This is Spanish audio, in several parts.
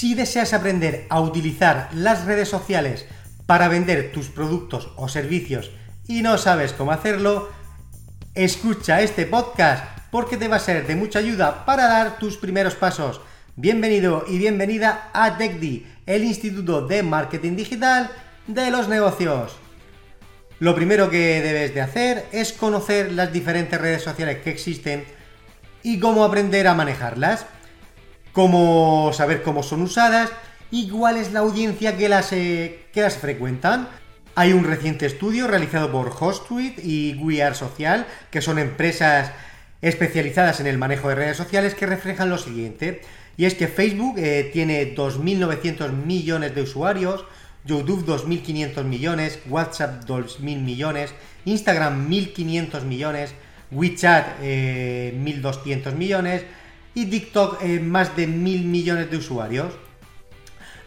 Si deseas aprender a utilizar las redes sociales para vender tus productos o servicios y no sabes cómo hacerlo, escucha este podcast porque te va a ser de mucha ayuda para dar tus primeros pasos. Bienvenido y bienvenida a TechDi, el Instituto de Marketing Digital de los Negocios. Lo primero que debes de hacer es conocer las diferentes redes sociales que existen y cómo aprender a manejarlas cómo saber cómo son usadas y cuál es la audiencia que las, eh, que las frecuentan. Hay un reciente estudio realizado por HostSuite y We Social, que son empresas especializadas en el manejo de redes sociales, que reflejan lo siguiente. Y es que Facebook eh, tiene 2.900 millones de usuarios, YouTube 2.500 millones, WhatsApp 2.000 millones, Instagram 1.500 millones, WeChat eh, 1.200 millones, y TikTok eh, más de mil millones de usuarios.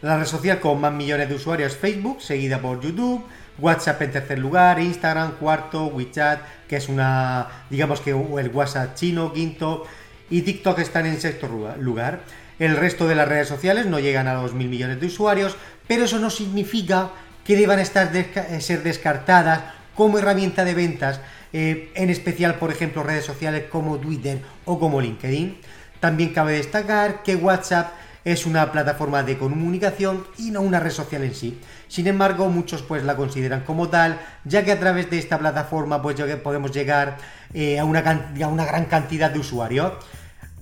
La red social con más millones de usuarios es Facebook, seguida por YouTube, WhatsApp en tercer lugar, Instagram cuarto, WeChat, que es una, digamos que el WhatsApp chino, quinto, y TikTok están en sexto lugar. El resto de las redes sociales no llegan a los mil millones de usuarios, pero eso no significa que deban estar desca ser descartadas como herramienta de ventas, eh, en especial, por ejemplo, redes sociales como Twitter o como LinkedIn. También cabe destacar que WhatsApp es una plataforma de comunicación y no una red social en sí. Sin embargo, muchos pues la consideran como tal, ya que a través de esta plataforma pues podemos llegar eh, a, una gran cantidad de usuarios.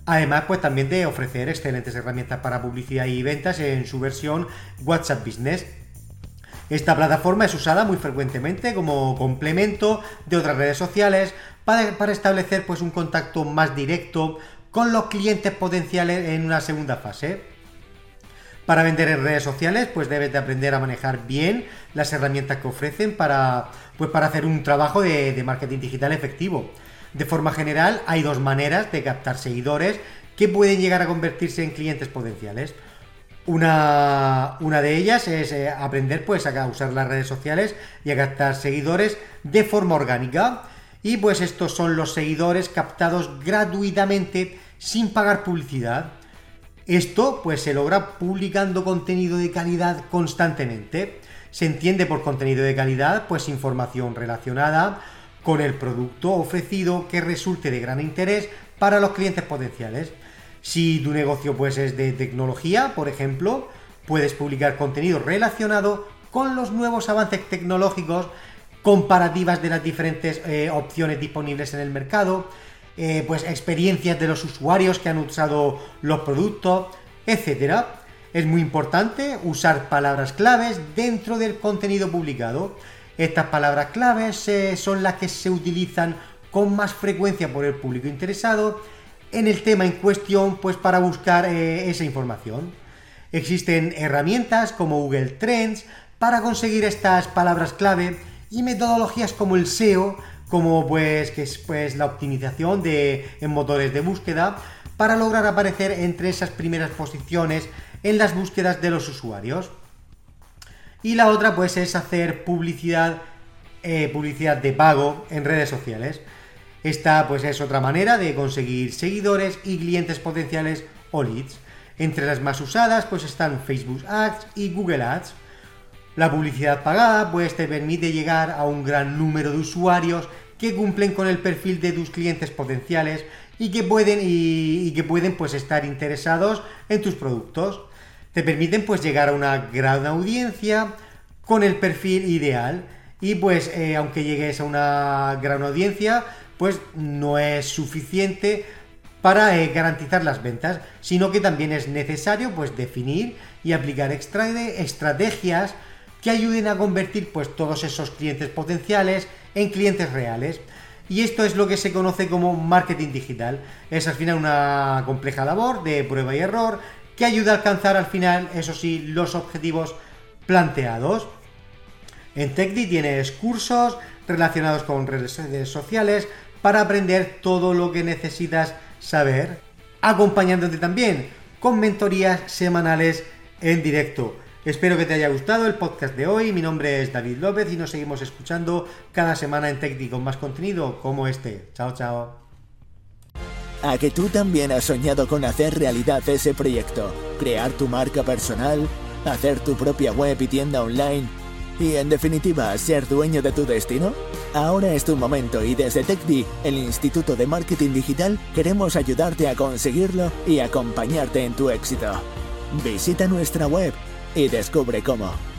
Además, pues también de ofrecer excelentes herramientas para publicidad y ventas en su versión WhatsApp Business. Esta plataforma es usada muy frecuentemente como complemento de otras redes sociales para, para establecer pues un contacto más directo con los clientes potenciales en una segunda fase. Para vender en redes sociales, pues debes de aprender a manejar bien las herramientas que ofrecen para, pues para hacer un trabajo de, marketing digital efectivo. De forma general, hay dos maneras de captar seguidores que pueden llegar a convertirse en clientes potenciales. Una, una, de ellas es eh, aprender pues a usar las redes sociales y a captar seguidores de forma orgánica. Y pues estos son los seguidores captados gratuitamente sin pagar publicidad. Esto pues se logra publicando contenido de calidad constantemente. Se entiende por contenido de calidad pues información relacionada con el producto ofrecido que resulte de gran interés para los clientes potenciales. Si tu negocio pues es de tecnología, por ejemplo, puedes publicar contenido relacionado con los nuevos avances tecnológicos, comparativas de las diferentes eh, opciones disponibles en el mercado, eh, pues experiencias de los usuarios que han usado los productos, etcétera. Es muy importante usar palabras claves dentro del contenido publicado. Estas palabras claves eh, son las que se utilizan con más frecuencia por el público interesado en el tema en cuestión, pues para buscar eh, esa información. Existen herramientas como Google Trends para conseguir estas palabras clave y metodologías como el SEO como pues que es pues la optimización de en motores de búsqueda para lograr aparecer entre esas primeras posiciones en las búsquedas de los usuarios. Y la otra pues es hacer publicidad eh, publicidad de pago en redes sociales. Esta pues es otra manera de conseguir seguidores y clientes potenciales o leads. Entre las más usadas pues están Facebook Ads y Google Ads. La publicidad pagada pues te permite llegar a un gran número de usuarios que cumplen con el perfil de tus clientes potenciales y que pueden, y, que pueden pues estar interesados en tus productos. Te permiten pues llegar a una gran audiencia con el perfil ideal y pues eh, aunque llegues a una gran audiencia pues no es suficiente para eh, garantizar las ventas, sino que también es necesario pues definir y aplicar estrategias que ayuden a convertir pues todos esos clientes potenciales en clientes reales. Y esto es lo que se conoce como marketing digital. Es al final una compleja labor de prueba y error que ayude a alcanzar al final, eso sí, los objetivos planteados. En TechDi tienes cursos relacionados con redes sociales para aprender todo lo que necesitas saber, acompañándote también con mentorías semanales en directo. Espero que te haya gustado el podcast de hoy. Mi nombre es David López y nos seguimos escuchando cada semana en TechDi con más contenido como este. Chao, chao. A que tú también has soñado con hacer realidad ese proyecto, crear tu marca personal, hacer tu propia web y tienda online y en definitiva ser dueño de tu destino? Ahora es tu momento y desde TechDi, el Instituto de Marketing Digital, queremos ayudarte a conseguirlo y acompañarte en tu éxito. Visita nuestra web y descubre cómo.